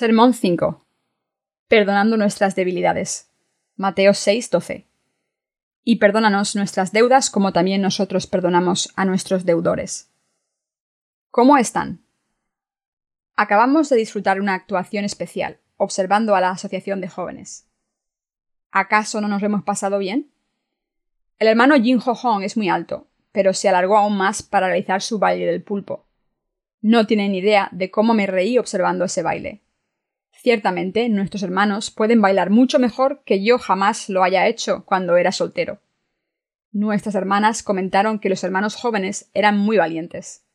Sermón 5. Perdonando nuestras debilidades. Mateo 6, 12. Y perdónanos nuestras deudas como también nosotros perdonamos a nuestros deudores. ¿Cómo están? Acabamos de disfrutar una actuación especial, observando a la Asociación de Jóvenes. ¿Acaso no nos hemos pasado bien? El hermano Jin Ho Hong es muy alto, pero se alargó aún más para realizar su baile del pulpo. No tienen idea de cómo me reí observando ese baile. Ciertamente, nuestros hermanos pueden bailar mucho mejor que yo jamás lo haya hecho cuando era soltero. Nuestras hermanas comentaron que los hermanos jóvenes eran muy valientes.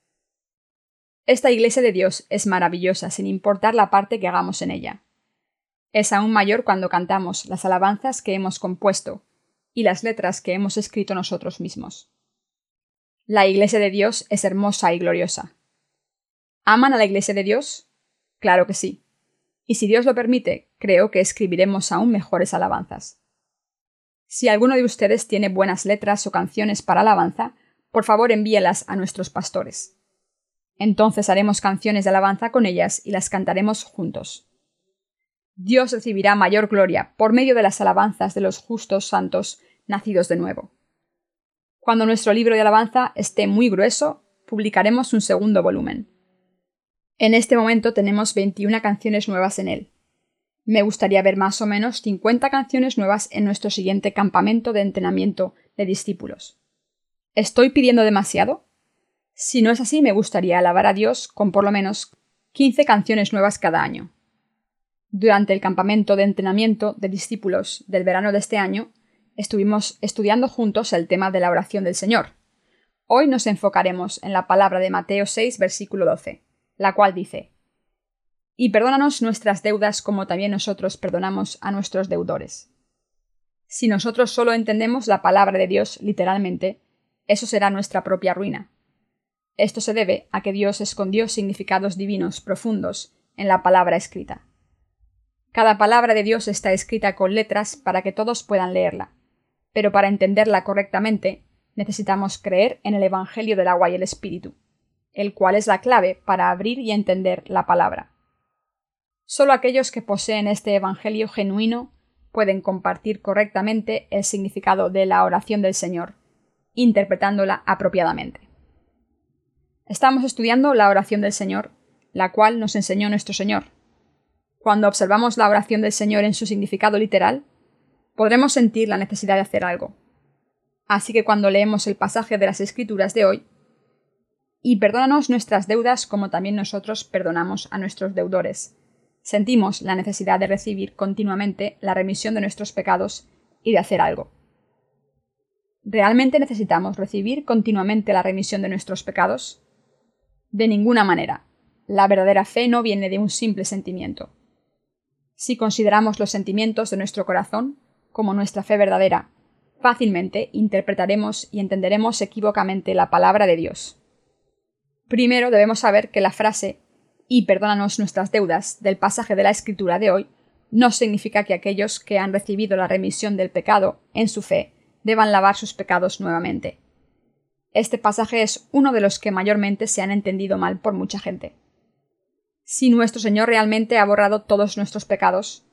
Esta iglesia de Dios es maravillosa sin importar la parte que hagamos en ella. Es aún mayor cuando cantamos las alabanzas que hemos compuesto y las letras que hemos escrito nosotros mismos. La iglesia de Dios es hermosa y gloriosa. ¿Aman a la iglesia de Dios? Claro que sí y si Dios lo permite, creo que escribiremos aún mejores alabanzas. Si alguno de ustedes tiene buenas letras o canciones para alabanza, por favor envíelas a nuestros pastores. Entonces haremos canciones de alabanza con ellas y las cantaremos juntos. Dios recibirá mayor gloria por medio de las alabanzas de los justos santos nacidos de nuevo. Cuando nuestro libro de alabanza esté muy grueso, publicaremos un segundo volumen. En este momento tenemos 21 canciones nuevas en él. Me gustaría ver más o menos 50 canciones nuevas en nuestro siguiente campamento de entrenamiento de discípulos. ¿Estoy pidiendo demasiado? Si no es así, me gustaría alabar a Dios con por lo menos 15 canciones nuevas cada año. Durante el campamento de entrenamiento de discípulos del verano de este año, estuvimos estudiando juntos el tema de la oración del Señor. Hoy nos enfocaremos en la palabra de Mateo 6, versículo 12 la cual dice Y perdónanos nuestras deudas como también nosotros perdonamos a nuestros deudores. Si nosotros solo entendemos la palabra de Dios literalmente, eso será nuestra propia ruina. Esto se debe a que Dios escondió significados divinos profundos en la palabra escrita. Cada palabra de Dios está escrita con letras para que todos puedan leerla, pero para entenderla correctamente necesitamos creer en el Evangelio del agua y el Espíritu el cual es la clave para abrir y entender la palabra. Solo aquellos que poseen este Evangelio genuino pueden compartir correctamente el significado de la oración del Señor, interpretándola apropiadamente. Estamos estudiando la oración del Señor, la cual nos enseñó nuestro Señor. Cuando observamos la oración del Señor en su significado literal, podremos sentir la necesidad de hacer algo. Así que cuando leemos el pasaje de las Escrituras de hoy, y perdónanos nuestras deudas como también nosotros perdonamos a nuestros deudores. Sentimos la necesidad de recibir continuamente la remisión de nuestros pecados y de hacer algo. ¿Realmente necesitamos recibir continuamente la remisión de nuestros pecados? De ninguna manera. La verdadera fe no viene de un simple sentimiento. Si consideramos los sentimientos de nuestro corazón como nuestra fe verdadera, fácilmente interpretaremos y entenderemos equívocamente la palabra de Dios. Primero debemos saber que la frase y perdónanos nuestras deudas del pasaje de la escritura de hoy no significa que aquellos que han recibido la remisión del pecado en su fe deban lavar sus pecados nuevamente. Este pasaje es uno de los que mayormente se han entendido mal por mucha gente. Si nuestro Señor realmente ha borrado todos nuestros pecados,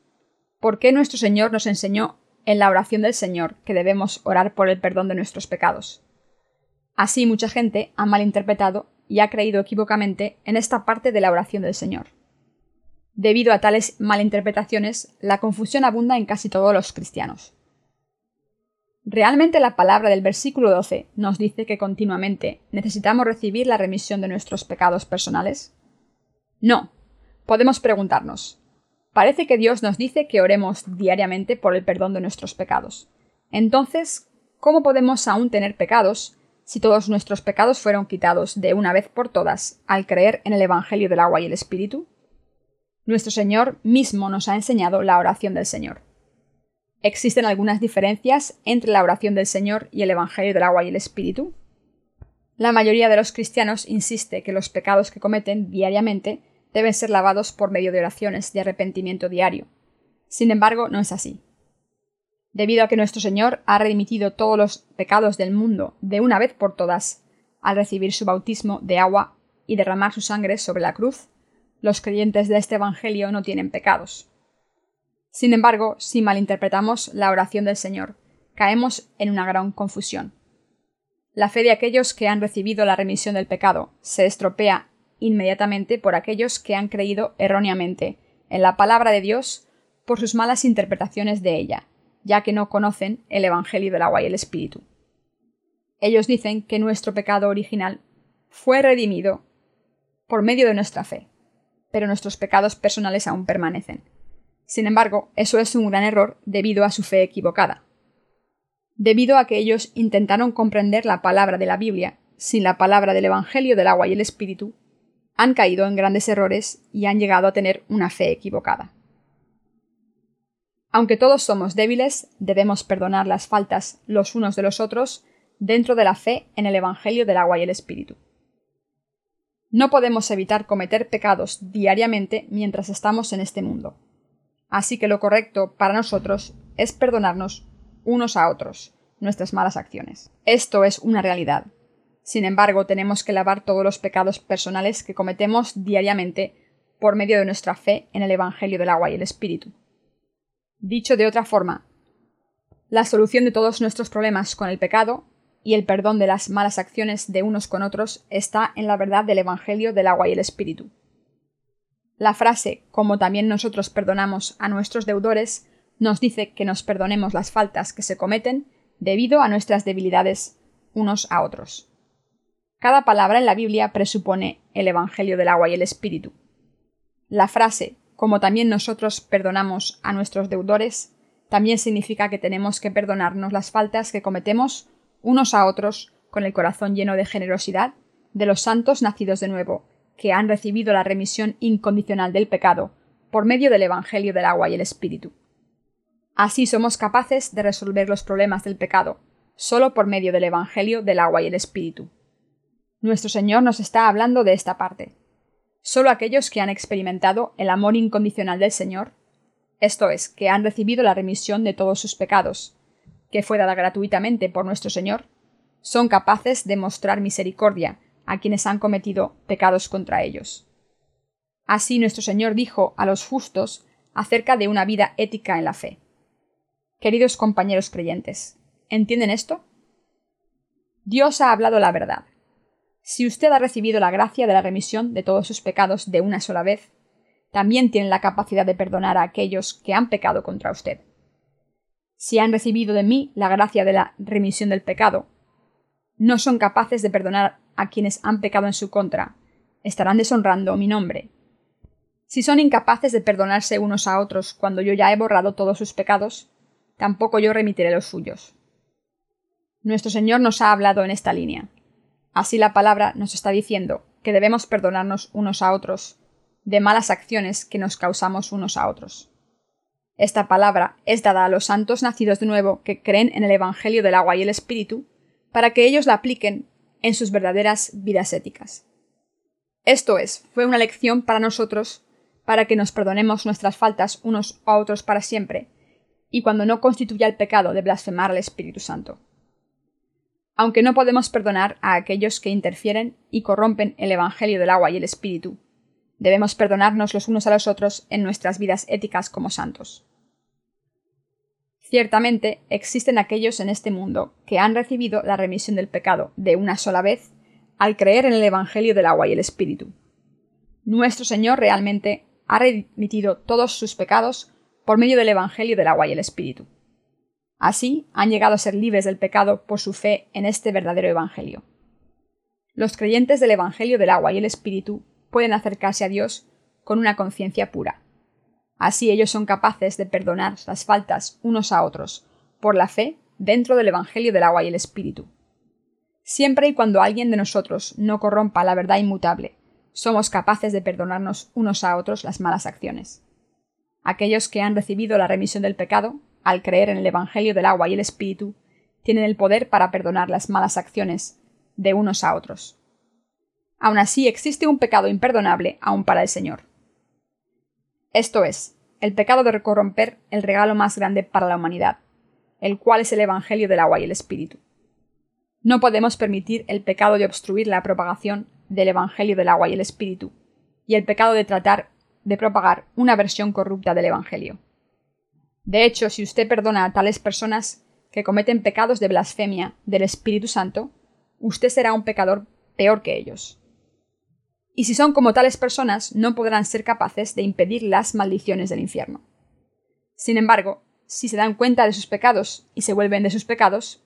¿por qué nuestro Señor nos enseñó en la oración del Señor que debemos orar por el perdón de nuestros pecados? Así mucha gente ha malinterpretado y ha creído equivocamente en esta parte de la oración del Señor. Debido a tales malinterpretaciones, la confusión abunda en casi todos los cristianos. ¿Realmente la palabra del versículo 12 nos dice que continuamente necesitamos recibir la remisión de nuestros pecados personales? No. Podemos preguntarnos. Parece que Dios nos dice que oremos diariamente por el perdón de nuestros pecados. Entonces, ¿cómo podemos aún tener pecados si todos nuestros pecados fueron quitados de una vez por todas al creer en el Evangelio del agua y el Espíritu? Nuestro Señor mismo nos ha enseñado la oración del Señor. ¿Existen algunas diferencias entre la oración del Señor y el Evangelio del agua y el Espíritu? La mayoría de los cristianos insiste que los pecados que cometen diariamente deben ser lavados por medio de oraciones de arrepentimiento diario. Sin embargo, no es así debido a que nuestro Señor ha remitido todos los pecados del mundo de una vez por todas al recibir su bautismo de agua y derramar su sangre sobre la cruz, Los creyentes de este Evangelio no tienen pecados. Sin embargo, si malinterpretamos la oración del Señor, caemos en una gran confusión. La fe de aquellos que han recibido la remisión del pecado se estropea inmediatamente por aquellos que han creído erróneamente en la palabra de Dios por sus malas interpretaciones de ella, ya que no conocen el Evangelio del agua y el Espíritu. Ellos dicen que nuestro pecado original fue redimido por medio de nuestra fe, pero nuestros pecados personales aún permanecen. Sin embargo, eso es un gran error debido a su fe equivocada. Debido a que ellos intentaron comprender la palabra de la Biblia sin la palabra del Evangelio del agua y el Espíritu, han caído en grandes errores y han llegado a tener una fe equivocada. Aunque todos somos débiles, debemos perdonar las faltas los unos de los otros dentro de la fe en el Evangelio del agua y el Espíritu. No podemos evitar cometer pecados diariamente mientras estamos en este mundo. Así que lo correcto para nosotros es perdonarnos unos a otros nuestras malas acciones. Esto es una realidad. Sin embargo, tenemos que lavar todos los pecados personales que cometemos diariamente por medio de nuestra fe en el Evangelio del agua y el Espíritu. Dicho de otra forma, la solución de todos nuestros problemas con el pecado y el perdón de las malas acciones de unos con otros está en la verdad del Evangelio del agua y el Espíritu. La frase como también nosotros perdonamos a nuestros deudores nos dice que nos perdonemos las faltas que se cometen debido a nuestras debilidades unos a otros. Cada palabra en la Biblia presupone el Evangelio del agua y el Espíritu. La frase como también nosotros perdonamos a nuestros deudores, también significa que tenemos que perdonarnos las faltas que cometemos unos a otros con el corazón lleno de generosidad de los santos nacidos de nuevo, que han recibido la remisión incondicional del pecado por medio del Evangelio del agua y el Espíritu. Así somos capaces de resolver los problemas del pecado, solo por medio del Evangelio del agua y el Espíritu. Nuestro Señor nos está hablando de esta parte. Solo aquellos que han experimentado el amor incondicional del Señor, esto es, que han recibido la remisión de todos sus pecados, que fue dada gratuitamente por nuestro Señor, son capaces de mostrar misericordia a quienes han cometido pecados contra ellos. Así nuestro Señor dijo a los justos acerca de una vida ética en la fe. Queridos compañeros creyentes, ¿entienden esto? Dios ha hablado la verdad. Si usted ha recibido la gracia de la remisión de todos sus pecados de una sola vez, también tiene la capacidad de perdonar a aquellos que han pecado contra usted si han recibido de mí la gracia de la remisión del pecado, no son capaces de perdonar a quienes han pecado en su contra, estarán deshonrando mi nombre. Si son incapaces de perdonarse unos a otros cuando yo ya he borrado todos sus pecados, tampoco yo remitiré los suyos. Nuestro Señor nos ha hablado en esta línea. Así la palabra nos está diciendo que debemos perdonarnos unos a otros de malas acciones que nos causamos unos a otros. Esta palabra es dada a los santos nacidos de nuevo que creen en el Evangelio del agua y el Espíritu, para que ellos la apliquen en sus verdaderas vidas éticas. Esto es, fue una lección para nosotros para que nos perdonemos nuestras faltas unos a otros para siempre, y cuando no constituya el pecado de blasfemar al Espíritu Santo. Aunque no podemos perdonar a aquellos que interfieren y corrompen el Evangelio del agua y el Espíritu, Debemos perdonarnos los unos a los otros en nuestras vidas éticas como santos. Ciertamente existen aquellos en este mundo que han recibido la remisión del pecado de una sola vez al creer en el Evangelio del agua y el Espíritu. Nuestro Señor realmente ha remitido todos sus pecados por medio del Evangelio del agua y el Espíritu. Así han llegado a ser libres del pecado por su fe en este verdadero Evangelio. Los creyentes del Evangelio del agua y el Espíritu pueden acercarse a Dios con una conciencia pura. Así ellos son capaces de perdonar las faltas unos a otros, por la fe dentro del Evangelio del agua y el Espíritu. Siempre y cuando alguien de nosotros no corrompa la verdad inmutable, somos capaces de perdonarnos unos a otros las malas acciones. Aquellos que han recibido la remisión del pecado, al creer en el Evangelio del agua y el Espíritu, tienen el poder para perdonar las malas acciones de unos a otros. Aún así existe un pecado imperdonable aún para el Señor. Esto es, el pecado de corromper el regalo más grande para la humanidad, el cual es el Evangelio del agua y el Espíritu. No podemos permitir el pecado de obstruir la propagación del Evangelio del agua y el Espíritu, y el pecado de tratar de propagar una versión corrupta del Evangelio. De hecho, si usted perdona a tales personas que cometen pecados de blasfemia del Espíritu Santo, usted será un pecador peor que ellos. Y si son como tales personas, no podrán ser capaces de impedir las maldiciones del infierno. Sin embargo, si se dan cuenta de sus pecados y se vuelven de sus pecados,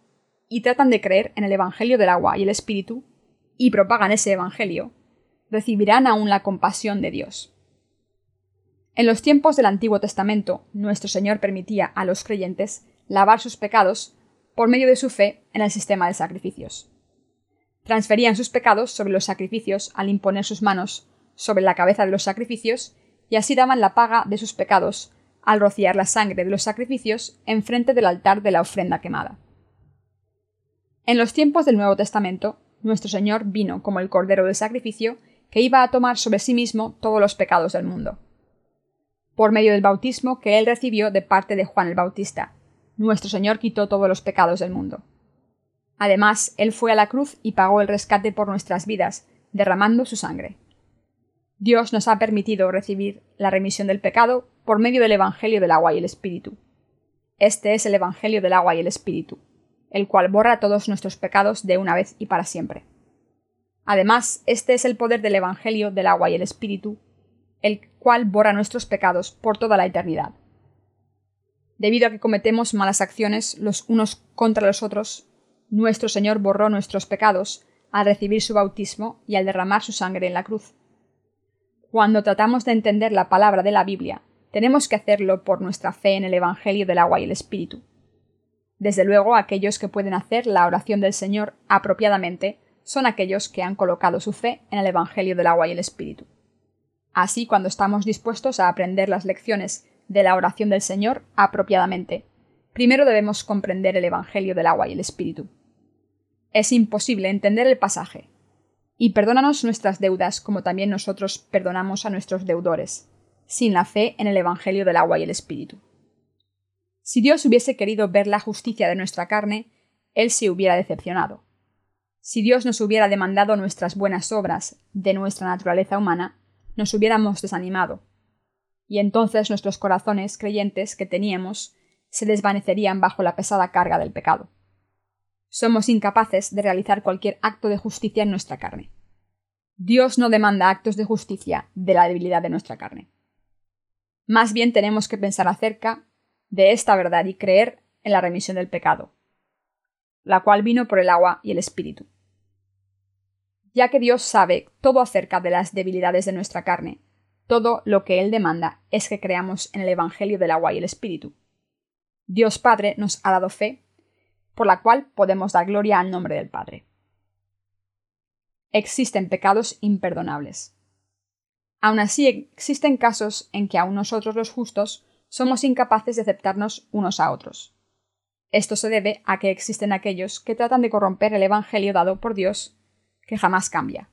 y tratan de creer en el Evangelio del agua y el Espíritu, y propagan ese Evangelio, recibirán aún la compasión de Dios. En los tiempos del Antiguo Testamento, nuestro Señor permitía a los creyentes lavar sus pecados por medio de su fe en el sistema de sacrificios. Transferían sus pecados sobre los sacrificios al imponer sus manos sobre la cabeza de los sacrificios y así daban la paga de sus pecados al rociar la sangre de los sacrificios enfrente del altar de la ofrenda quemada. En los tiempos del Nuevo Testamento, nuestro Señor vino como el Cordero del sacrificio que iba a tomar sobre sí mismo todos los pecados del mundo. Por medio del bautismo que él recibió de parte de Juan el Bautista, nuestro Señor quitó todos los pecados del mundo. Además, Él fue a la cruz y pagó el rescate por nuestras vidas, derramando su sangre. Dios nos ha permitido recibir la remisión del pecado por medio del Evangelio del agua y el Espíritu. Este es el Evangelio del agua y el Espíritu, el cual borra todos nuestros pecados de una vez y para siempre. Además, este es el poder del Evangelio del agua y el Espíritu, el cual borra nuestros pecados por toda la eternidad. Debido a que cometemos malas acciones los unos contra los otros, nuestro Señor borró nuestros pecados al recibir su bautismo y al derramar su sangre en la cruz. Cuando tratamos de entender la palabra de la Biblia, tenemos que hacerlo por nuestra fe en el Evangelio del agua y el Espíritu. Desde luego, aquellos que pueden hacer la oración del Señor apropiadamente son aquellos que han colocado su fe en el Evangelio del agua y el Espíritu. Así, cuando estamos dispuestos a aprender las lecciones de la oración del Señor apropiadamente, primero debemos comprender el Evangelio del agua y el Espíritu. Es imposible entender el pasaje. Y perdónanos nuestras deudas como también nosotros perdonamos a nuestros deudores, sin la fe en el Evangelio del agua y el Espíritu. Si Dios hubiese querido ver la justicia de nuestra carne, Él se hubiera decepcionado. Si Dios nos hubiera demandado nuestras buenas obras de nuestra naturaleza humana, nos hubiéramos desanimado. Y entonces nuestros corazones creyentes que teníamos se desvanecerían bajo la pesada carga del pecado. Somos incapaces de realizar cualquier acto de justicia en nuestra carne. Dios no demanda actos de justicia de la debilidad de nuestra carne. Más bien tenemos que pensar acerca de esta verdad y creer en la remisión del pecado, la cual vino por el agua y el espíritu. Ya que Dios sabe todo acerca de las debilidades de nuestra carne, todo lo que Él demanda es que creamos en el Evangelio del agua y el espíritu. Dios Padre nos ha dado fe, por la cual podemos dar gloria al nombre del Padre. Existen pecados imperdonables. Aun así existen casos en que aun nosotros los justos somos incapaces de aceptarnos unos a otros. Esto se debe a que existen aquellos que tratan de corromper el Evangelio dado por Dios, que jamás cambia.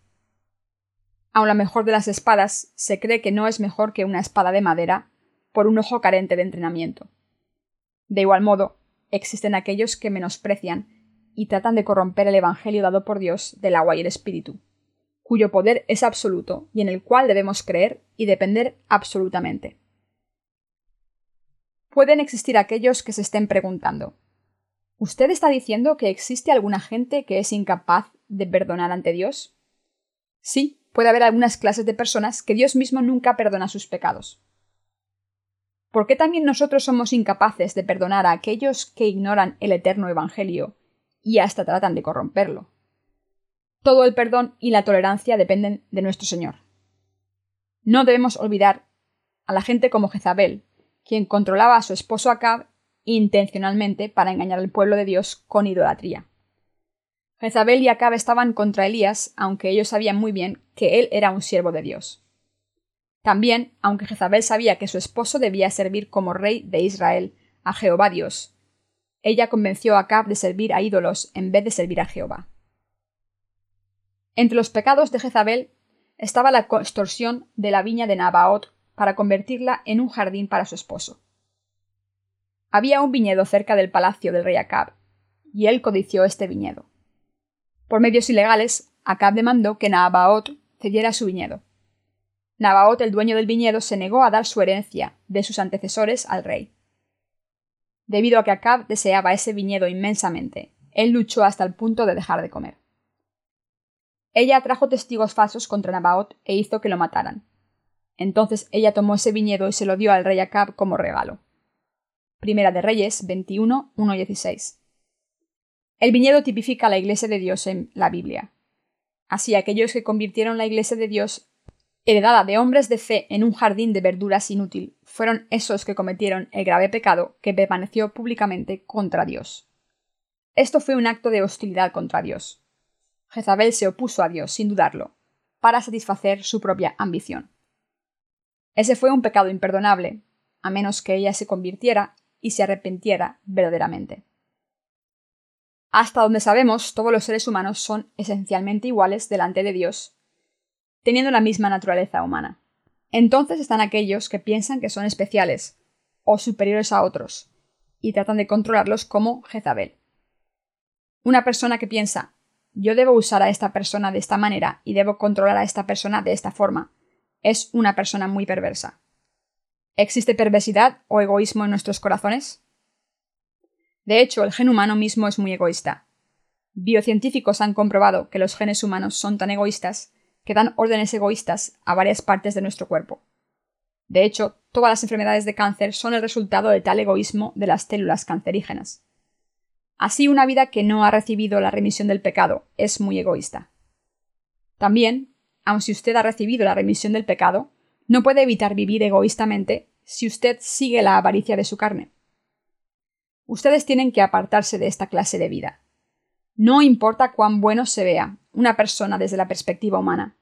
Aun la mejor de las espadas se cree que no es mejor que una espada de madera por un ojo carente de entrenamiento. De igual modo, existen aquellos que menosprecian y tratan de corromper el Evangelio dado por Dios del agua y el Espíritu, cuyo poder es absoluto y en el cual debemos creer y depender absolutamente. Pueden existir aquellos que se estén preguntando ¿Usted está diciendo que existe alguna gente que es incapaz de perdonar ante Dios? Sí, puede haber algunas clases de personas que Dios mismo nunca perdona sus pecados. ¿Por qué también nosotros somos incapaces de perdonar a aquellos que ignoran el eterno Evangelio y hasta tratan de corromperlo? Todo el perdón y la tolerancia dependen de nuestro Señor. No debemos olvidar a la gente como Jezabel, quien controlaba a su esposo Acab intencionalmente para engañar al pueblo de Dios con idolatría. Jezabel y Acab estaban contra Elías, aunque ellos sabían muy bien que él era un siervo de Dios. También, aunque Jezabel sabía que su esposo debía servir como rey de Israel a Jehová Dios, ella convenció a Acab de servir a ídolos en vez de servir a Jehová. Entre los pecados de Jezabel estaba la extorsión de la viña de Nabaot para convertirla en un jardín para su esposo. Había un viñedo cerca del palacio del rey Acab, y él codició este viñedo. Por medios ilegales, Acab demandó que Nabaot cediera su viñedo. Nabaot, el dueño del viñedo, se negó a dar su herencia de sus antecesores al rey. Debido a que Acab deseaba ese viñedo inmensamente, él luchó hasta el punto de dejar de comer. Ella trajo testigos falsos contra Nabaot e hizo que lo mataran. Entonces ella tomó ese viñedo y se lo dio al rey Acab como regalo. Primera de Reyes 21, 1 16. El viñedo tipifica la iglesia de Dios en la Biblia. Así aquellos que convirtieron la iglesia de Dios heredada de hombres de fe en un jardín de verduras inútil, fueron esos que cometieron el grave pecado que permaneció públicamente contra Dios. Esto fue un acto de hostilidad contra Dios. Jezabel se opuso a Dios, sin dudarlo, para satisfacer su propia ambición. Ese fue un pecado imperdonable, a menos que ella se convirtiera y se arrepintiera verdaderamente. Hasta donde sabemos, todos los seres humanos son esencialmente iguales delante de Dios teniendo la misma naturaleza humana. Entonces están aquellos que piensan que son especiales o superiores a otros y tratan de controlarlos como Jezabel. Una persona que piensa yo debo usar a esta persona de esta manera y debo controlar a esta persona de esta forma es una persona muy perversa. ¿Existe perversidad o egoísmo en nuestros corazones? De hecho, el gen humano mismo es muy egoísta. Biocientíficos han comprobado que los genes humanos son tan egoístas que dan órdenes egoístas a varias partes de nuestro cuerpo. De hecho, todas las enfermedades de cáncer son el resultado de tal egoísmo de las células cancerígenas. Así, una vida que no ha recibido la remisión del pecado es muy egoísta. También, aun si usted ha recibido la remisión del pecado, no puede evitar vivir egoístamente si usted sigue la avaricia de su carne. Ustedes tienen que apartarse de esta clase de vida. No importa cuán bueno se vea una persona desde la perspectiva humana.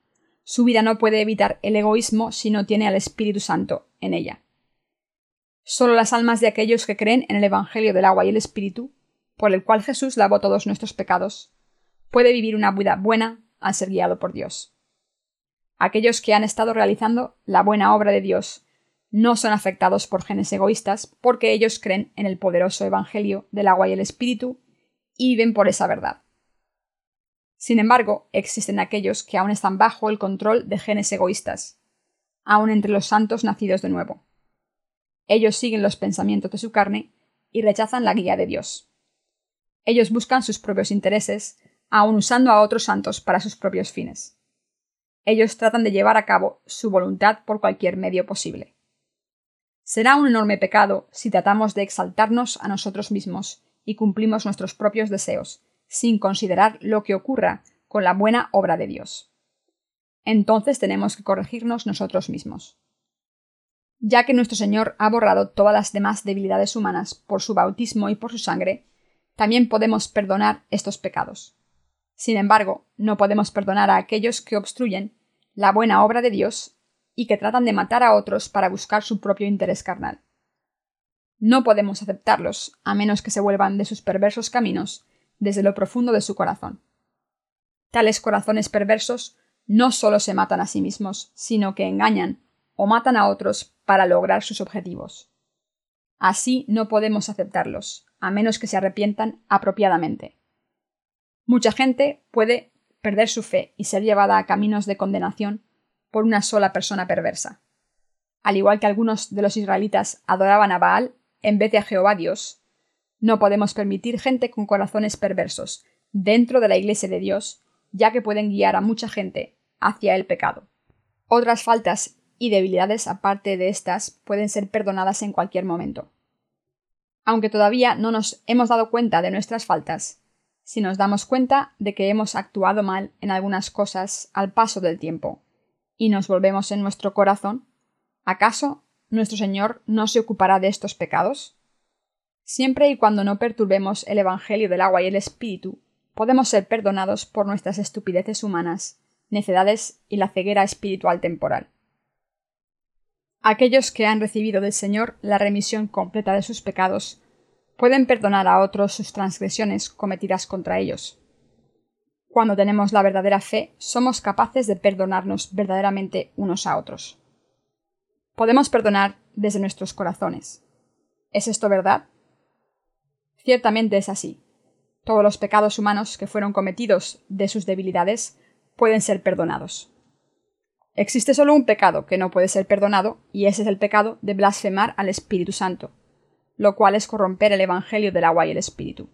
Su vida no puede evitar el egoísmo si no tiene al Espíritu Santo en ella. Solo las almas de aquellos que creen en el Evangelio del agua y el Espíritu, por el cual Jesús lavó todos nuestros pecados, puede vivir una vida buena al ser guiado por Dios. Aquellos que han estado realizando la buena obra de Dios no son afectados por genes egoístas porque ellos creen en el poderoso Evangelio del agua y el Espíritu y viven por esa verdad. Sin embargo, existen aquellos que aún están bajo el control de genes egoístas, aún entre los santos nacidos de nuevo. Ellos siguen los pensamientos de su carne y rechazan la guía de Dios. Ellos buscan sus propios intereses, aun usando a otros santos para sus propios fines. Ellos tratan de llevar a cabo su voluntad por cualquier medio posible. Será un enorme pecado si tratamos de exaltarnos a nosotros mismos y cumplimos nuestros propios deseos, sin considerar lo que ocurra con la buena obra de Dios. Entonces tenemos que corregirnos nosotros mismos. Ya que nuestro Señor ha borrado todas las demás debilidades humanas por su bautismo y por su sangre, también podemos perdonar estos pecados. Sin embargo, no podemos perdonar a aquellos que obstruyen la buena obra de Dios y que tratan de matar a otros para buscar su propio interés carnal. No podemos aceptarlos a menos que se vuelvan de sus perversos caminos desde lo profundo de su corazón. Tales corazones perversos no solo se matan a sí mismos, sino que engañan o matan a otros para lograr sus objetivos. Así no podemos aceptarlos, a menos que se arrepientan apropiadamente. Mucha gente puede perder su fe y ser llevada a caminos de condenación por una sola persona perversa. Al igual que algunos de los israelitas adoraban a Baal en vez de a Jehová Dios. No podemos permitir gente con corazones perversos dentro de la Iglesia de Dios, ya que pueden guiar a mucha gente hacia el pecado. Otras faltas y debilidades aparte de estas pueden ser perdonadas en cualquier momento. Aunque todavía no nos hemos dado cuenta de nuestras faltas, si nos damos cuenta de que hemos actuado mal en algunas cosas al paso del tiempo, y nos volvemos en nuestro corazón, ¿acaso nuestro Señor no se ocupará de estos pecados? Siempre y cuando no perturbemos el Evangelio del agua y el Espíritu, podemos ser perdonados por nuestras estupideces humanas, necedades y la ceguera espiritual temporal. Aquellos que han recibido del Señor la remisión completa de sus pecados pueden perdonar a otros sus transgresiones cometidas contra ellos. Cuando tenemos la verdadera fe, somos capaces de perdonarnos verdaderamente unos a otros podemos perdonar desde nuestros corazones. ¿Es esto verdad? Ciertamente es así. Todos los pecados humanos que fueron cometidos de sus debilidades pueden ser perdonados. Existe solo un pecado que no puede ser perdonado, y ese es el pecado de blasfemar al Espíritu Santo, lo cual es corromper el Evangelio del agua y el Espíritu.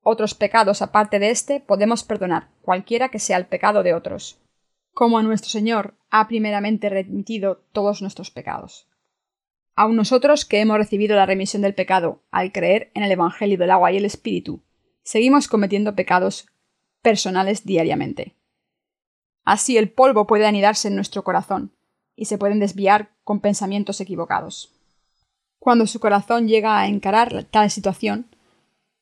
Otros pecados aparte de este podemos perdonar, cualquiera que sea el pecado de otros, como a nuestro Señor ha primeramente remitido todos nuestros pecados. Aun nosotros que hemos recibido la remisión del pecado al creer en el Evangelio del agua y el Espíritu, seguimos cometiendo pecados personales diariamente. Así el polvo puede anidarse en nuestro corazón y se pueden desviar con pensamientos equivocados. Cuando su corazón llega a encarar tal situación,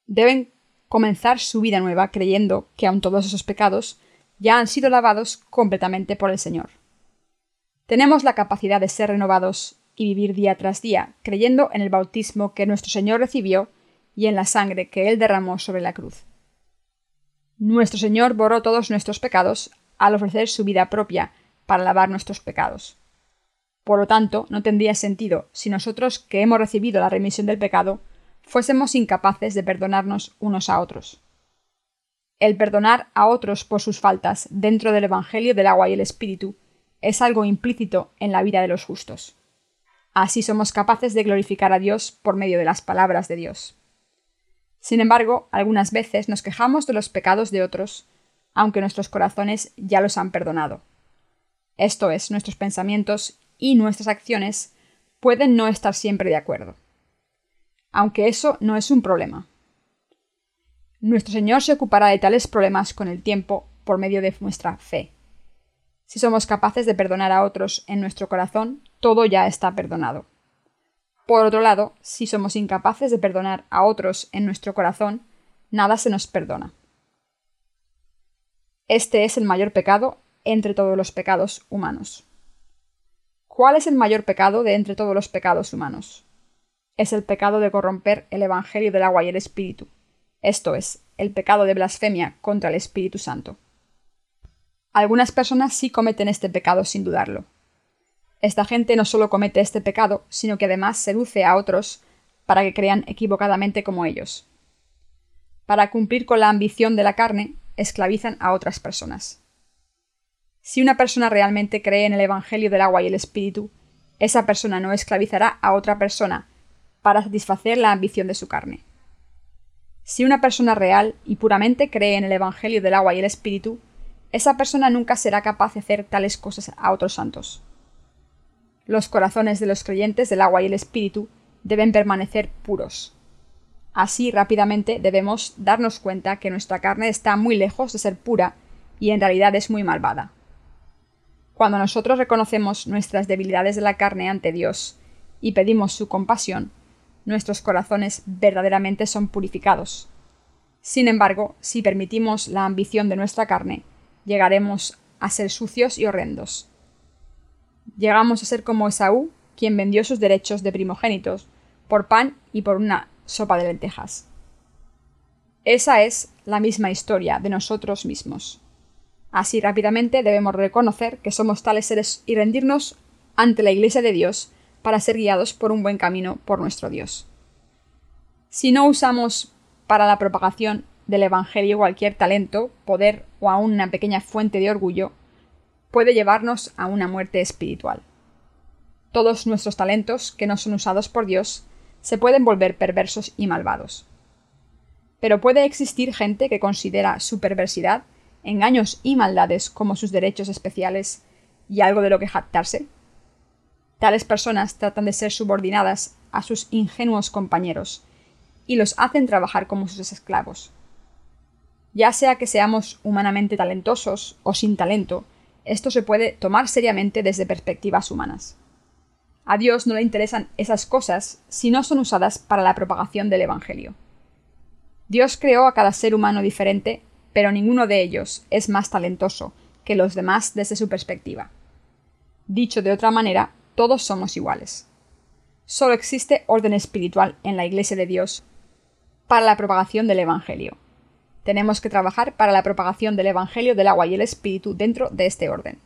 deben comenzar su vida nueva creyendo que aun todos esos pecados ya han sido lavados completamente por el Señor. Tenemos la capacidad de ser renovados y vivir día tras día, creyendo en el bautismo que nuestro Señor recibió y en la sangre que Él derramó sobre la cruz. Nuestro Señor borró todos nuestros pecados al ofrecer su vida propia para lavar nuestros pecados. Por lo tanto, no tendría sentido si nosotros que hemos recibido la remisión del pecado fuésemos incapaces de perdonarnos unos a otros. El perdonar a otros por sus faltas dentro del Evangelio del agua y el Espíritu es algo implícito en la vida de los justos. Así somos capaces de glorificar a Dios por medio de las palabras de Dios. Sin embargo, algunas veces nos quejamos de los pecados de otros, aunque nuestros corazones ya los han perdonado. Esto es, nuestros pensamientos y nuestras acciones pueden no estar siempre de acuerdo. Aunque eso no es un problema. Nuestro Señor se ocupará de tales problemas con el tiempo por medio de nuestra fe. Si somos capaces de perdonar a otros en nuestro corazón, todo ya está perdonado. Por otro lado, si somos incapaces de perdonar a otros en nuestro corazón, nada se nos perdona. Este es el mayor pecado entre todos los pecados humanos. ¿Cuál es el mayor pecado de entre todos los pecados humanos? Es el pecado de corromper el Evangelio del agua y el Espíritu, esto es, el pecado de blasfemia contra el Espíritu Santo. Algunas personas sí cometen este pecado sin dudarlo. Esta gente no solo comete este pecado, sino que además seduce a otros para que crean equivocadamente como ellos. Para cumplir con la ambición de la carne, esclavizan a otras personas. Si una persona realmente cree en el Evangelio del agua y el Espíritu, esa persona no esclavizará a otra persona para satisfacer la ambición de su carne. Si una persona real y puramente cree en el Evangelio del agua y el Espíritu, esa persona nunca será capaz de hacer tales cosas a otros santos. Los corazones de los creyentes del agua y el Espíritu deben permanecer puros. Así rápidamente debemos darnos cuenta que nuestra carne está muy lejos de ser pura y en realidad es muy malvada. Cuando nosotros reconocemos nuestras debilidades de la carne ante Dios y pedimos su compasión, nuestros corazones verdaderamente son purificados. Sin embargo, si permitimos la ambición de nuestra carne, llegaremos a ser sucios y horrendos. Llegamos a ser como Esaú, quien vendió sus derechos de primogénitos por pan y por una sopa de lentejas. Esa es la misma historia de nosotros mismos. Así rápidamente debemos reconocer que somos tales seres y rendirnos ante la Iglesia de Dios para ser guiados por un buen camino por nuestro Dios. Si no usamos para la propagación del Evangelio cualquier talento, poder o aún una pequeña fuente de orgullo, puede llevarnos a una muerte espiritual. Todos nuestros talentos, que no son usados por Dios, se pueden volver perversos y malvados. Pero puede existir gente que considera su perversidad, engaños y maldades como sus derechos especiales y algo de lo que jactarse. Tales personas tratan de ser subordinadas a sus ingenuos compañeros y los hacen trabajar como sus esclavos. Ya sea que seamos humanamente talentosos o sin talento, esto se puede tomar seriamente desde perspectivas humanas. A Dios no le interesan esas cosas si no son usadas para la propagación del Evangelio. Dios creó a cada ser humano diferente, pero ninguno de ellos es más talentoso que los demás desde su perspectiva. Dicho de otra manera, todos somos iguales. Solo existe orden espiritual en la Iglesia de Dios para la propagación del Evangelio. Tenemos que trabajar para la propagación del Evangelio del agua y el Espíritu dentro de este orden.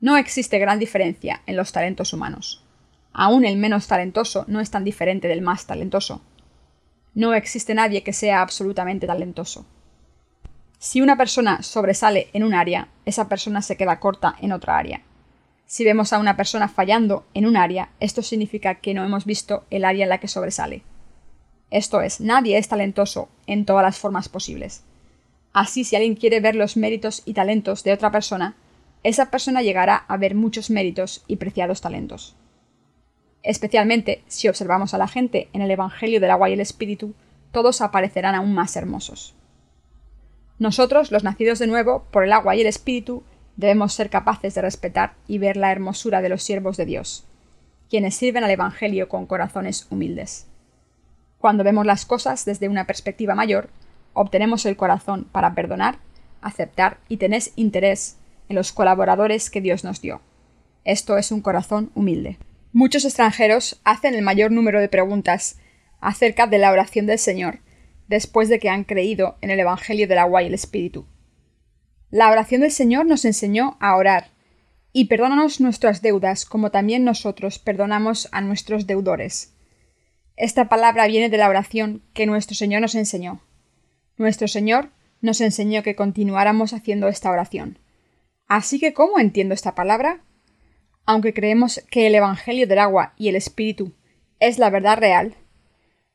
No existe gran diferencia en los talentos humanos. Aún el menos talentoso no es tan diferente del más talentoso. No existe nadie que sea absolutamente talentoso. Si una persona sobresale en un área, esa persona se queda corta en otra área. Si vemos a una persona fallando en un área, esto significa que no hemos visto el área en la que sobresale. Esto es, nadie es talentoso en todas las formas posibles. Así, si alguien quiere ver los méritos y talentos de otra persona, esa persona llegará a ver muchos méritos y preciados talentos. Especialmente si observamos a la gente en el Evangelio del agua y el Espíritu, todos aparecerán aún más hermosos. Nosotros, los nacidos de nuevo por el agua y el Espíritu, debemos ser capaces de respetar y ver la hermosura de los siervos de Dios, quienes sirven al Evangelio con corazones humildes. Cuando vemos las cosas desde una perspectiva mayor, obtenemos el corazón para perdonar, aceptar y tener interés en los colaboradores que Dios nos dio. Esto es un corazón humilde. Muchos extranjeros hacen el mayor número de preguntas acerca de la oración del Señor después de que han creído en el Evangelio del agua y el Espíritu. La oración del Señor nos enseñó a orar, y perdónanos nuestras deudas como también nosotros perdonamos a nuestros deudores. Esta palabra viene de la oración que nuestro Señor nos enseñó. Nuestro Señor nos enseñó que continuáramos haciendo esta oración. Así que, ¿cómo entiendo esta palabra? Aunque creemos que el Evangelio del agua y el Espíritu es la verdad real,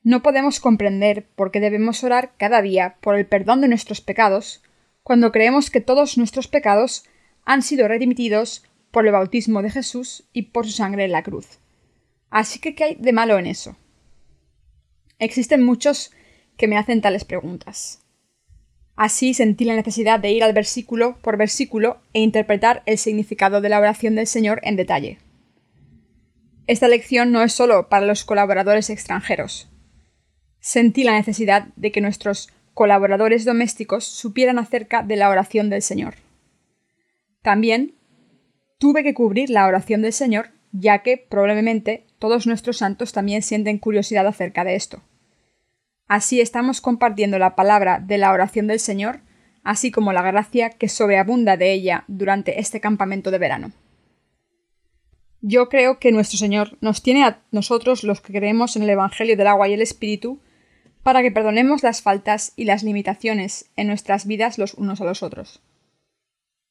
no podemos comprender por qué debemos orar cada día por el perdón de nuestros pecados cuando creemos que todos nuestros pecados han sido redimitidos por el bautismo de Jesús y por su sangre en la cruz. Así que, ¿qué hay de malo en eso? Existen muchos que me hacen tales preguntas. Así sentí la necesidad de ir al versículo por versículo e interpretar el significado de la oración del Señor en detalle. Esta lección no es solo para los colaboradores extranjeros. Sentí la necesidad de que nuestros colaboradores domésticos supieran acerca de la oración del Señor. También tuve que cubrir la oración del Señor, ya que probablemente todos nuestros santos también sienten curiosidad acerca de esto. Así estamos compartiendo la palabra de la oración del Señor, así como la gracia que sobreabunda de ella durante este campamento de verano. Yo creo que nuestro Señor nos tiene a nosotros los que creemos en el Evangelio del agua y el Espíritu para que perdonemos las faltas y las limitaciones en nuestras vidas los unos a los otros.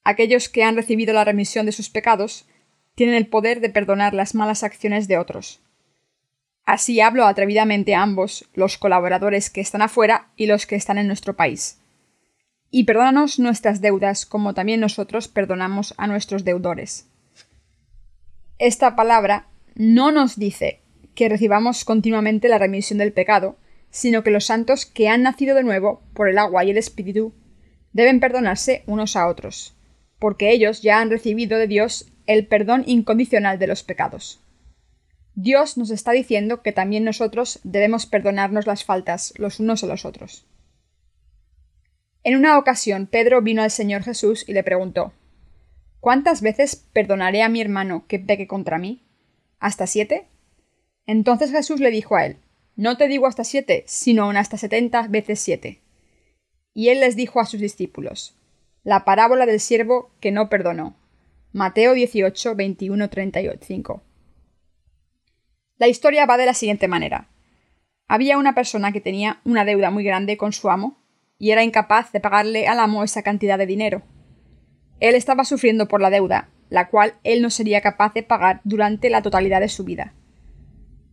Aquellos que han recibido la remisión de sus pecados tienen el poder de perdonar las malas acciones de otros, Así hablo atrevidamente a ambos, los colaboradores que están afuera y los que están en nuestro país. Y perdónanos nuestras deudas como también nosotros perdonamos a nuestros deudores. Esta palabra no nos dice que recibamos continuamente la remisión del pecado, sino que los santos que han nacido de nuevo por el agua y el Espíritu deben perdonarse unos a otros, porque ellos ya han recibido de Dios el perdón incondicional de los pecados. Dios nos está diciendo que también nosotros debemos perdonarnos las faltas los unos a los otros. En una ocasión Pedro vino al Señor Jesús y le preguntó ¿Cuántas veces perdonaré a mi hermano que peque contra mí? ¿Hasta siete? Entonces Jesús le dijo a él No te digo hasta siete, sino aún hasta setenta veces siete. Y él les dijo a sus discípulos La parábola del siervo que no perdonó. Mateo 18, 21, 35. La historia va de la siguiente manera. Había una persona que tenía una deuda muy grande con su amo y era incapaz de pagarle al amo esa cantidad de dinero. Él estaba sufriendo por la deuda, la cual él no sería capaz de pagar durante la totalidad de su vida.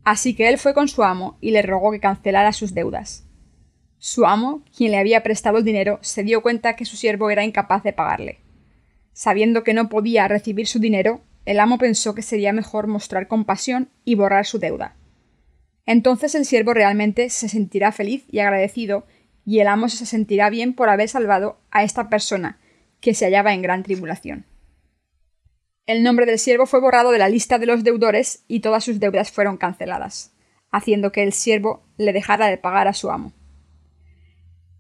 Así que él fue con su amo y le rogó que cancelara sus deudas. Su amo, quien le había prestado el dinero, se dio cuenta que su siervo era incapaz de pagarle. Sabiendo que no podía recibir su dinero, el amo pensó que sería mejor mostrar compasión y borrar su deuda. Entonces el siervo realmente se sentirá feliz y agradecido, y el amo se sentirá bien por haber salvado a esta persona, que se hallaba en gran tribulación. El nombre del siervo fue borrado de la lista de los deudores y todas sus deudas fueron canceladas, haciendo que el siervo le dejara de pagar a su amo.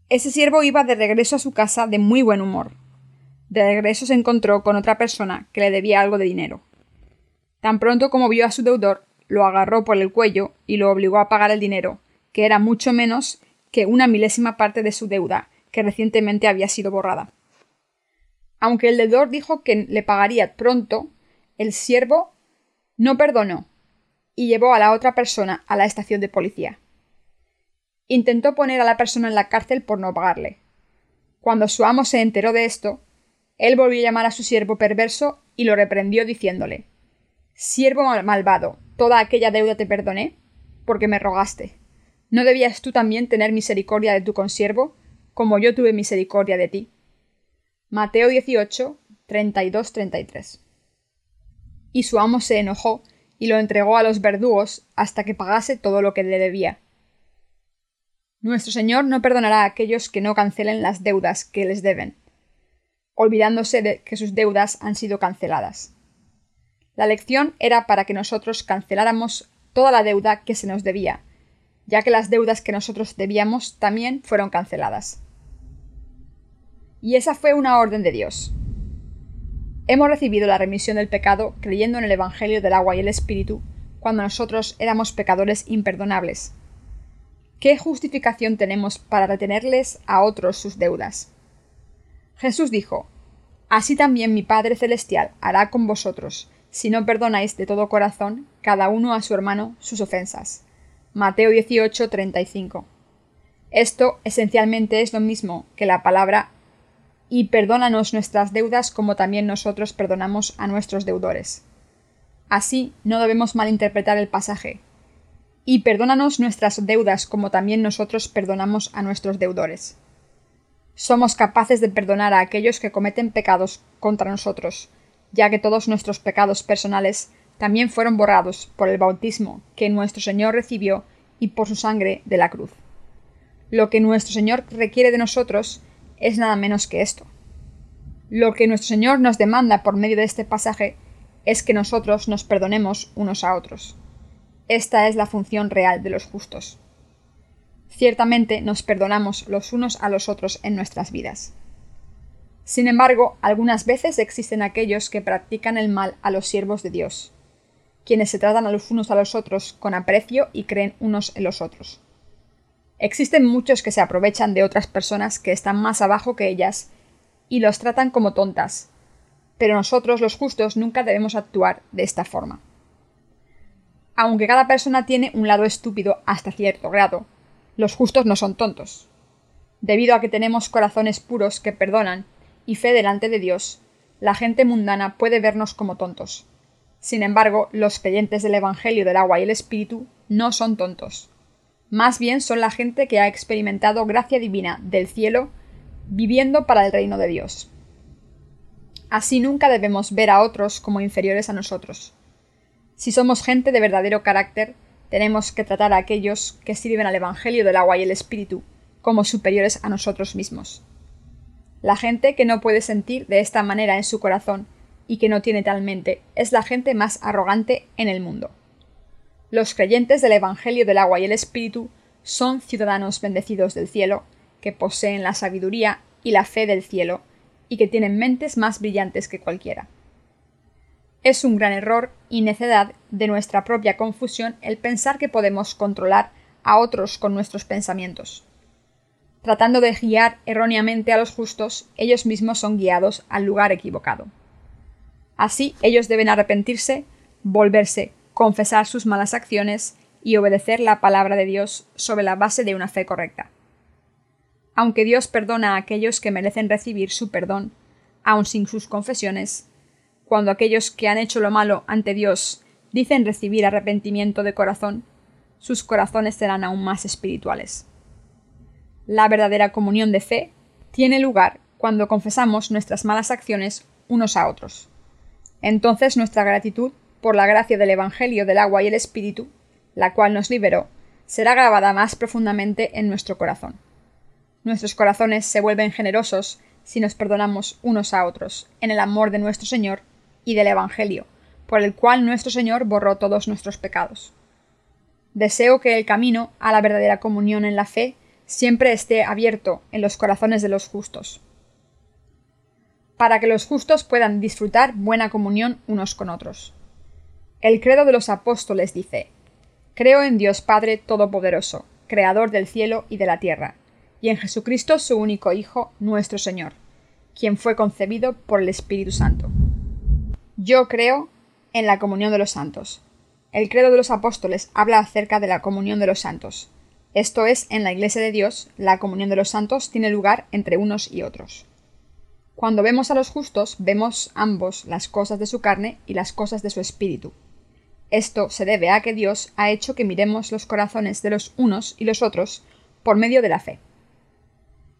Ese siervo iba de regreso a su casa de muy buen humor, de regreso se encontró con otra persona que le debía algo de dinero. Tan pronto como vio a su deudor, lo agarró por el cuello y lo obligó a pagar el dinero, que era mucho menos que una milésima parte de su deuda, que recientemente había sido borrada. Aunque el deudor dijo que le pagaría pronto, el siervo no perdonó y llevó a la otra persona a la estación de policía. Intentó poner a la persona en la cárcel por no pagarle. Cuando su amo se enteró de esto, él volvió a llamar a su siervo perverso y lo reprendió diciéndole Siervo malvado, toda aquella deuda te perdoné, porque me rogaste. ¿No debías tú también tener misericordia de tu consiervo, como yo tuve misericordia de ti? Mateo 18, 32-33. Y su amo se enojó y lo entregó a los verdugos hasta que pagase todo lo que le debía. Nuestro Señor no perdonará a aquellos que no cancelen las deudas que les deben, olvidándose de que sus deudas han sido canceladas. La lección era para que nosotros canceláramos toda la deuda que se nos debía, ya que las deudas que nosotros debíamos también fueron canceladas. Y esa fue una orden de Dios. Hemos recibido la remisión del pecado creyendo en el Evangelio del agua y el Espíritu cuando nosotros éramos pecadores imperdonables. ¿Qué justificación tenemos para retenerles a otros sus deudas? Jesús dijo, Así también mi Padre Celestial hará con vosotros, si no perdonáis de todo corazón cada uno a su hermano sus ofensas. Mateo 18, 35. Esto esencialmente es lo mismo que la palabra y perdónanos nuestras deudas como también nosotros perdonamos a nuestros deudores. Así no debemos malinterpretar el pasaje. Y perdónanos nuestras deudas como también nosotros perdonamos a nuestros deudores. Somos capaces de perdonar a aquellos que cometen pecados contra nosotros, ya que todos nuestros pecados personales también fueron borrados por el bautismo que nuestro Señor recibió y por su sangre de la cruz. Lo que nuestro Señor requiere de nosotros es nada menos que esto. Lo que nuestro Señor nos demanda por medio de este pasaje es que nosotros nos perdonemos unos a otros. Esta es la función real de los justos. Ciertamente nos perdonamos los unos a los otros en nuestras vidas. Sin embargo, algunas veces existen aquellos que practican el mal a los siervos de Dios, quienes se tratan a los unos a los otros con aprecio y creen unos en los otros. Existen muchos que se aprovechan de otras personas que están más abajo que ellas y los tratan como tontas, pero nosotros los justos nunca debemos actuar de esta forma. Aunque cada persona tiene un lado estúpido hasta cierto grado, los justos no son tontos. Debido a que tenemos corazones puros que perdonan y fe delante de Dios, la gente mundana puede vernos como tontos. Sin embargo, los creyentes del Evangelio del agua y el Espíritu no son tontos más bien son la gente que ha experimentado gracia divina del cielo viviendo para el reino de Dios. Así nunca debemos ver a otros como inferiores a nosotros. Si somos gente de verdadero carácter, tenemos que tratar a aquellos que sirven al Evangelio del agua y el Espíritu como superiores a nosotros mismos. La gente que no puede sentir de esta manera en su corazón y que no tiene tal mente es la gente más arrogante en el mundo. Los creyentes del Evangelio del agua y el Espíritu son ciudadanos bendecidos del cielo, que poseen la sabiduría y la fe del cielo, y que tienen mentes más brillantes que cualquiera. Es un gran error y necedad de nuestra propia confusión el pensar que podemos controlar a otros con nuestros pensamientos. Tratando de guiar erróneamente a los justos, ellos mismos son guiados al lugar equivocado. Así ellos deben arrepentirse, volverse confesar sus malas acciones y obedecer la palabra de Dios sobre la base de una fe correcta. Aunque Dios perdona a aquellos que merecen recibir su perdón, aun sin sus confesiones, cuando aquellos que han hecho lo malo ante Dios dicen recibir arrepentimiento de corazón, sus corazones serán aún más espirituales. La verdadera comunión de fe tiene lugar cuando confesamos nuestras malas acciones unos a otros. Entonces nuestra gratitud por la gracia del Evangelio del agua y el Espíritu, la cual nos liberó, será grabada más profundamente en nuestro corazón. Nuestros corazones se vuelven generosos si nos perdonamos unos a otros, en el amor de nuestro Señor y del Evangelio, por el cual nuestro Señor borró todos nuestros pecados. Deseo que el camino a la verdadera comunión en la fe siempre esté abierto en los corazones de los justos, para que los justos puedan disfrutar buena comunión unos con otros. El credo de los apóstoles dice, Creo en Dios Padre Todopoderoso, Creador del cielo y de la tierra, y en Jesucristo su único Hijo, nuestro Señor, quien fue concebido por el Espíritu Santo. Yo creo en la comunión de los santos. El credo de los apóstoles habla acerca de la comunión de los santos. Esto es, en la Iglesia de Dios, la comunión de los santos tiene lugar entre unos y otros. Cuando vemos a los justos, vemos ambos las cosas de su carne y las cosas de su espíritu. Esto se debe a que Dios ha hecho que miremos los corazones de los unos y los otros por medio de la fe.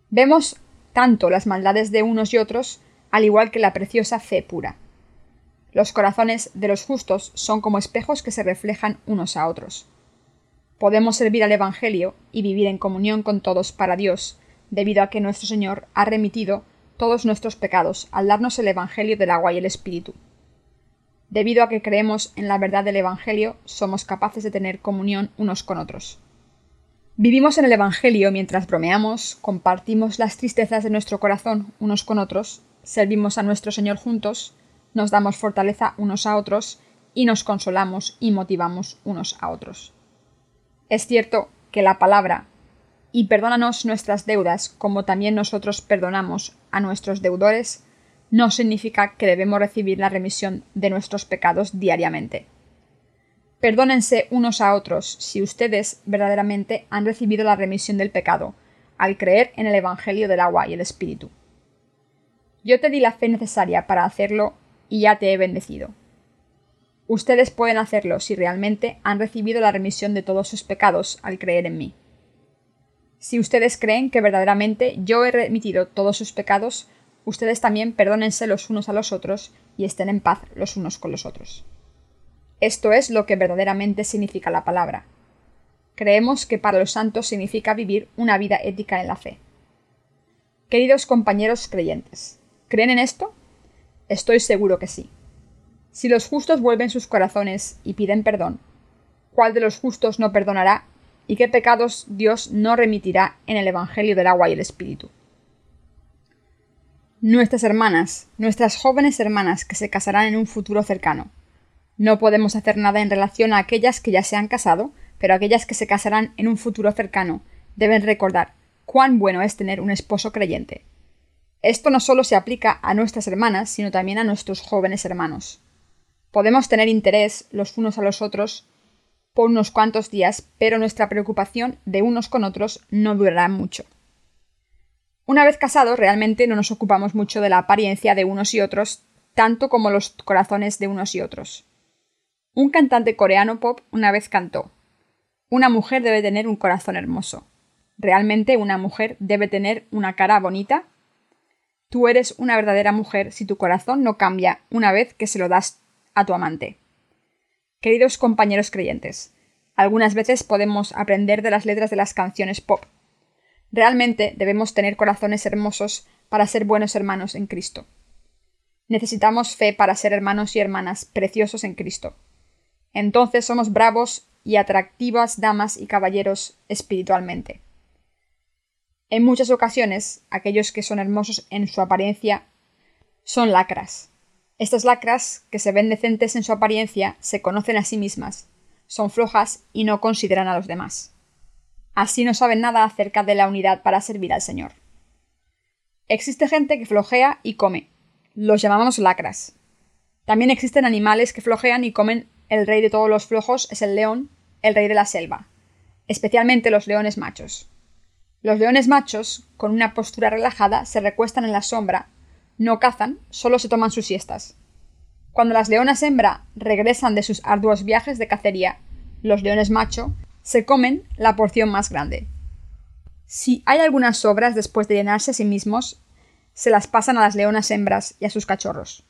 Vemos tanto las maldades de unos y otros, al igual que la preciosa fe pura. Los corazones de los justos son como espejos que se reflejan unos a otros. Podemos servir al Evangelio y vivir en comunión con todos para Dios, debido a que nuestro Señor ha remitido todos nuestros pecados al darnos el Evangelio del agua y el Espíritu. Debido a que creemos en la verdad del Evangelio, somos capaces de tener comunión unos con otros. Vivimos en el Evangelio mientras bromeamos, compartimos las tristezas de nuestro corazón unos con otros, servimos a nuestro Señor juntos, nos damos fortaleza unos a otros y nos consolamos y motivamos unos a otros. Es cierto que la palabra y perdónanos nuestras deudas como también nosotros perdonamos a nuestros deudores no significa que debemos recibir la remisión de nuestros pecados diariamente. Perdónense unos a otros si ustedes verdaderamente han recibido la remisión del pecado, al creer en el Evangelio del agua y el Espíritu. Yo te di la fe necesaria para hacerlo y ya te he bendecido. Ustedes pueden hacerlo si realmente han recibido la remisión de todos sus pecados al creer en mí. Si ustedes creen que verdaderamente yo he remitido todos sus pecados, ustedes también perdónense los unos a los otros y estén en paz los unos con los otros. Esto es lo que verdaderamente significa la palabra. Creemos que para los santos significa vivir una vida ética en la fe. Queridos compañeros creyentes, ¿creen en esto? Estoy seguro que sí. Si los justos vuelven sus corazones y piden perdón, ¿cuál de los justos no perdonará y qué pecados Dios no remitirá en el Evangelio del agua y el Espíritu? Nuestras hermanas, nuestras jóvenes hermanas que se casarán en un futuro cercano. No podemos hacer nada en relación a aquellas que ya se han casado, pero aquellas que se casarán en un futuro cercano deben recordar cuán bueno es tener un esposo creyente. Esto no solo se aplica a nuestras hermanas, sino también a nuestros jóvenes hermanos. Podemos tener interés los unos a los otros por unos cuantos días, pero nuestra preocupación de unos con otros no durará mucho. Una vez casados, realmente no nos ocupamos mucho de la apariencia de unos y otros, tanto como los corazones de unos y otros. Un cantante coreano pop una vez cantó Una mujer debe tener un corazón hermoso. ¿Realmente una mujer debe tener una cara bonita? Tú eres una verdadera mujer si tu corazón no cambia una vez que se lo das a tu amante. Queridos compañeros creyentes, algunas veces podemos aprender de las letras de las canciones pop. Realmente debemos tener corazones hermosos para ser buenos hermanos en Cristo. Necesitamos fe para ser hermanos y hermanas preciosos en Cristo. Entonces somos bravos y atractivas damas y caballeros espiritualmente. En muchas ocasiones, aquellos que son hermosos en su apariencia son lacras, estas lacras, que se ven decentes en su apariencia, se conocen a sí mismas, son flojas y no consideran a los demás. Así no saben nada acerca de la unidad para servir al Señor. Existe gente que flojea y come. Los llamamos lacras. También existen animales que flojean y comen. El rey de todos los flojos es el león, el rey de la selva, especialmente los leones machos. Los leones machos, con una postura relajada, se recuestan en la sombra no cazan, solo se toman sus siestas. Cuando las leonas hembra regresan de sus arduos viajes de cacería, los leones macho se comen la porción más grande. Si hay algunas sobras después de llenarse a sí mismos, se las pasan a las leonas hembras y a sus cachorros.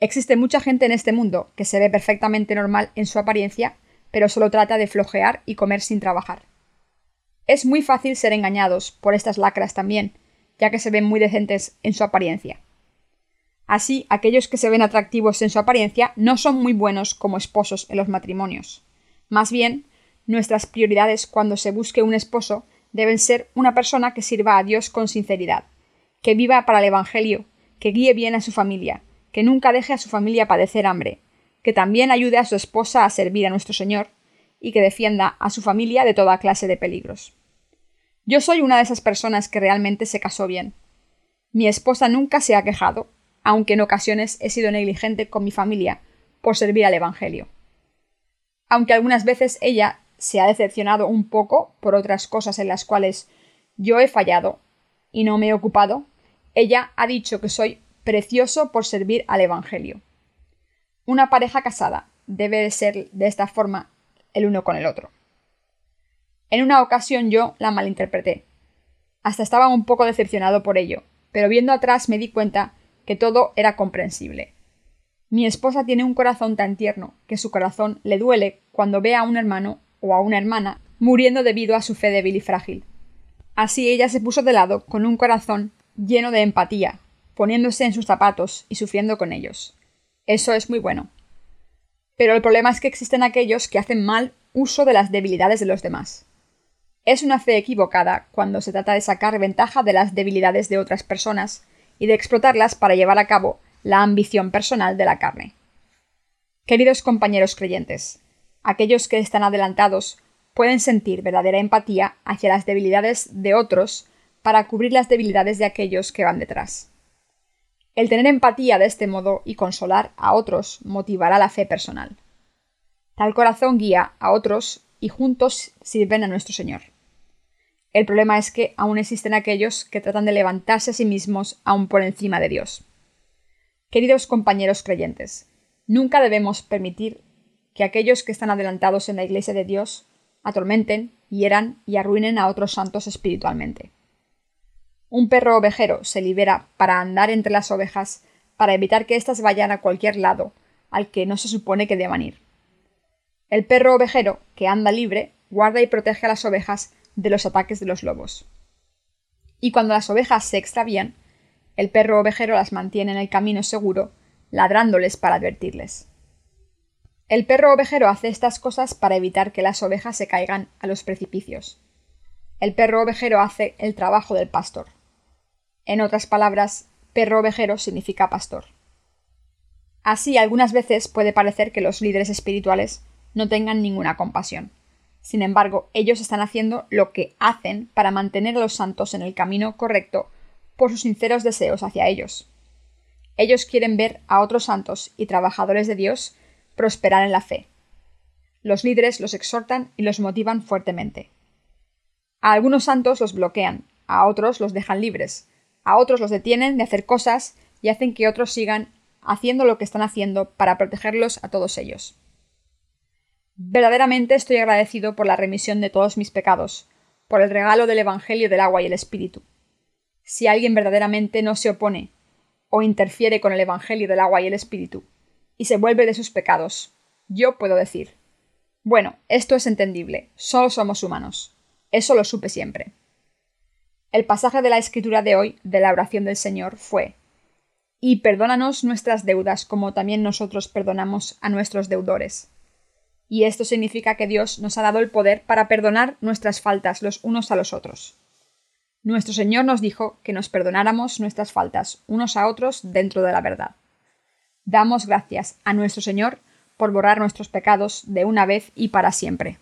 Existe mucha gente en este mundo que se ve perfectamente normal en su apariencia, pero solo trata de flojear y comer sin trabajar. Es muy fácil ser engañados por estas lacras también, ya que se ven muy decentes en su apariencia. Así, aquellos que se ven atractivos en su apariencia no son muy buenos como esposos en los matrimonios. Más bien, nuestras prioridades cuando se busque un esposo deben ser una persona que sirva a Dios con sinceridad, que viva para el Evangelio, que guíe bien a su familia, que nunca deje a su familia padecer hambre, que también ayude a su esposa a servir a nuestro Señor, y que defienda a su familia de toda clase de peligros. Yo soy una de esas personas que realmente se casó bien. Mi esposa nunca se ha quejado, aunque en ocasiones he sido negligente con mi familia por servir al Evangelio. Aunque algunas veces ella se ha decepcionado un poco por otras cosas en las cuales yo he fallado y no me he ocupado, ella ha dicho que soy precioso por servir al Evangelio. Una pareja casada debe ser de esta forma el uno con el otro. En una ocasión yo la malinterpreté. Hasta estaba un poco decepcionado por ello, pero viendo atrás me di cuenta que todo era comprensible. Mi esposa tiene un corazón tan tierno que su corazón le duele cuando ve a un hermano o a una hermana muriendo debido a su fe débil y frágil. Así ella se puso de lado con un corazón lleno de empatía, poniéndose en sus zapatos y sufriendo con ellos. Eso es muy bueno. Pero el problema es que existen aquellos que hacen mal uso de las debilidades de los demás. Es una fe equivocada cuando se trata de sacar ventaja de las debilidades de otras personas y de explotarlas para llevar a cabo la ambición personal de la carne. Queridos compañeros creyentes, aquellos que están adelantados pueden sentir verdadera empatía hacia las debilidades de otros para cubrir las debilidades de aquellos que van detrás. El tener empatía de este modo y consolar a otros motivará la fe personal. Tal corazón guía a otros y juntos sirven a nuestro Señor. El problema es que aún existen aquellos que tratan de levantarse a sí mismos aún por encima de Dios. Queridos compañeros creyentes, nunca debemos permitir que aquellos que están adelantados en la Iglesia de Dios atormenten, hieran y arruinen a otros santos espiritualmente. Un perro ovejero se libera para andar entre las ovejas para evitar que éstas vayan a cualquier lado al que no se supone que deban ir. El perro ovejero, que anda libre, guarda y protege a las ovejas de los ataques de los lobos. Y cuando las ovejas se extravían, el perro ovejero las mantiene en el camino seguro, ladrándoles para advertirles. El perro ovejero hace estas cosas para evitar que las ovejas se caigan a los precipicios. El perro ovejero hace el trabajo del pastor. En otras palabras, perro ovejero significa pastor. Así, algunas veces puede parecer que los líderes espirituales no tengan ninguna compasión. Sin embargo, ellos están haciendo lo que hacen para mantener a los santos en el camino correcto por sus sinceros deseos hacia ellos. Ellos quieren ver a otros santos y trabajadores de Dios prosperar en la fe. Los líderes los exhortan y los motivan fuertemente. A algunos santos los bloquean, a otros los dejan libres, a otros los detienen de hacer cosas y hacen que otros sigan haciendo lo que están haciendo para protegerlos a todos ellos. Verdaderamente estoy agradecido por la remisión de todos mis pecados, por el regalo del Evangelio del agua y el Espíritu si alguien verdaderamente no se opone o interfiere con el Evangelio del agua y el Espíritu, y se vuelve de sus pecados, yo puedo decir bueno, esto es entendible, solo somos humanos. Eso lo supe siempre. El pasaje de la escritura de hoy, de la oración del Señor, fue Y perdónanos nuestras deudas como también nosotros perdonamos a nuestros deudores. Y esto significa que Dios nos ha dado el poder para perdonar nuestras faltas los unos a los otros. Nuestro Señor nos dijo que nos perdonáramos nuestras faltas unos a otros dentro de la verdad. Damos gracias a nuestro Señor por borrar nuestros pecados de una vez y para siempre.